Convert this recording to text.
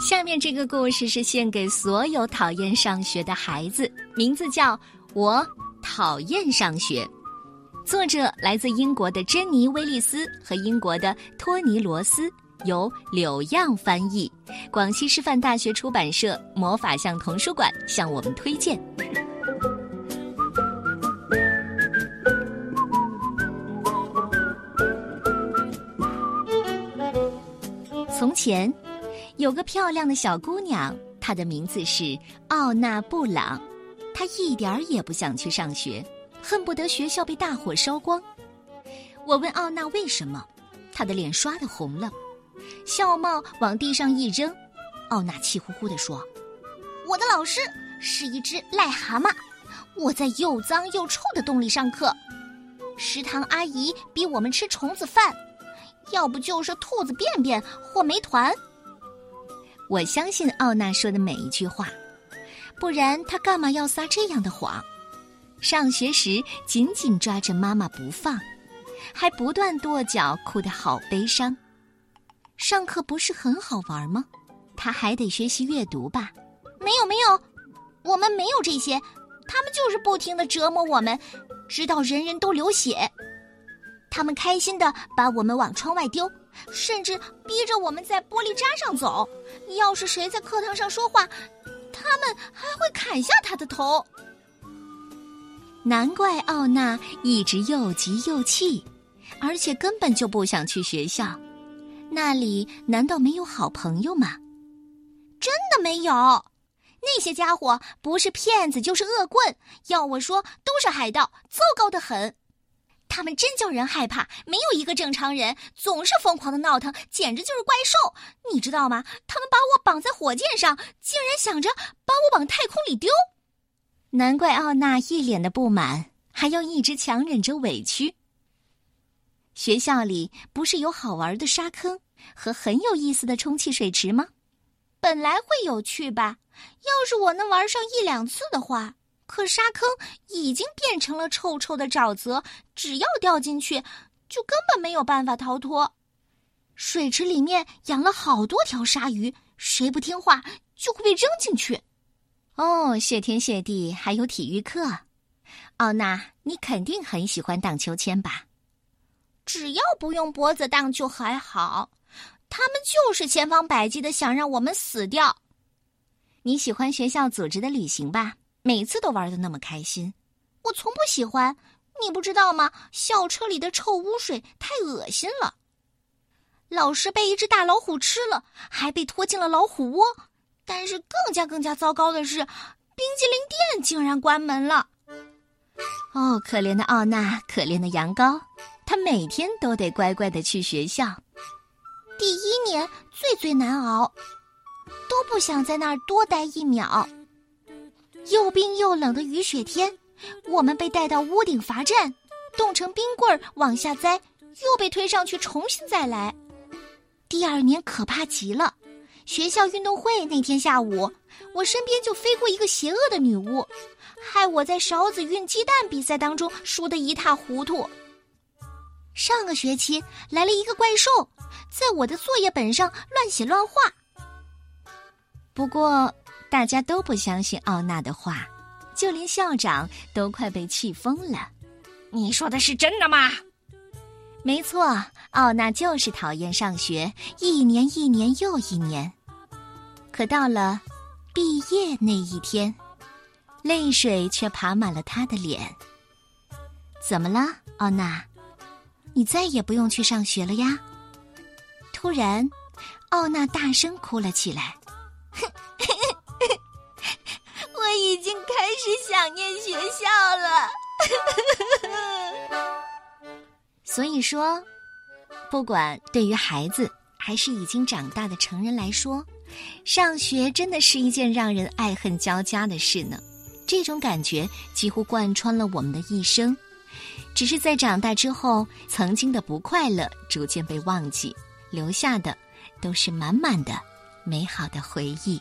下面这个故事是献给所有讨厌上学的孩子，名字叫《我讨厌上学》，作者来自英国的珍妮·威利斯和英国的托尼·罗斯，由柳样翻译，广西师范大学出版社魔法象童书馆向我们推荐。从前。有个漂亮的小姑娘，她的名字是奥娜·布朗。她一点儿也不想去上学，恨不得学校被大火烧光。我问奥娜为什么，她的脸刷的红了，校帽往地上一扔。奥娜气呼呼地说：“我的老师是一只癞蛤蟆，我在又脏又臭的洞里上课。食堂阿姨逼我们吃虫子饭，要不就是兔子便便或煤团。”我相信奥娜说的每一句话，不然她干嘛要撒这样的谎？上学时紧紧抓着妈妈不放，还不断跺脚，哭得好悲伤。上课不是很好玩吗？他还得学习阅读吧？没有没有，我们没有这些，他们就是不停的折磨我们，直到人人都流血。他们开心的把我们往窗外丢。甚至逼着我们在玻璃渣上走。要是谁在课堂上说话，他们还会砍下他的头。难怪奥娜一直又急又气，而且根本就不想去学校。那里难道没有好朋友吗？真的没有，那些家伙不是骗子就是恶棍。要我说，都是海盗，糟糕的很。他们真叫人害怕，没有一个正常人，总是疯狂的闹腾，简直就是怪兽，你知道吗？他们把我绑在火箭上，竟然想着把我往太空里丢。难怪奥娜一脸的不满，还要一直强忍着委屈。学校里不是有好玩的沙坑和很有意思的充气水池吗？本来会有趣吧，要是我能玩上一两次的话。可沙坑已经变成了臭臭的沼泽，只要掉进去，就根本没有办法逃脱。水池里面养了好多条鲨鱼，谁不听话就会被扔进去。哦，谢天谢地，还有体育课。奥娜，你肯定很喜欢荡秋千吧？只要不用脖子荡就还好，他们就是千方百计的想让我们死掉。你喜欢学校组织的旅行吧？每次都玩的那么开心，我从不喜欢。你不知道吗？校车里的臭污水太恶心了。老师被一只大老虎吃了，还被拖进了老虎窝。但是更加更加糟糕的是，冰激凌店竟然关门了。哦，可怜的奥娜，可怜的羊羔，他每天都得乖乖的去学校。第一年最最难熬，都不想在那儿多待一秒。又冰又冷的雨雪天，我们被带到屋顶罚站，冻成冰棍儿往下栽，又被推上去重新再来。第二年可怕极了，学校运动会那天下午，我身边就飞过一个邪恶的女巫，害我在勺子运鸡蛋比赛当中输得一塌糊涂。上个学期来了一个怪兽，在我的作业本上乱写乱画。不过。大家都不相信奥娜的话，就连校长都快被气疯了。你说的是真的吗？没错，奥娜就是讨厌上学，一年一年又一年。可到了毕业那一天，泪水却爬满了她的脸。怎么了，奥娜？你再也不用去上学了呀？突然，奥娜大声哭了起来。是想念学校了。所以说，不管对于孩子还是已经长大的成人来说，上学真的是一件让人爱恨交加的事呢。这种感觉几乎贯穿了我们的一生，只是在长大之后，曾经的不快乐逐渐被忘记，留下的都是满满的美好的回忆。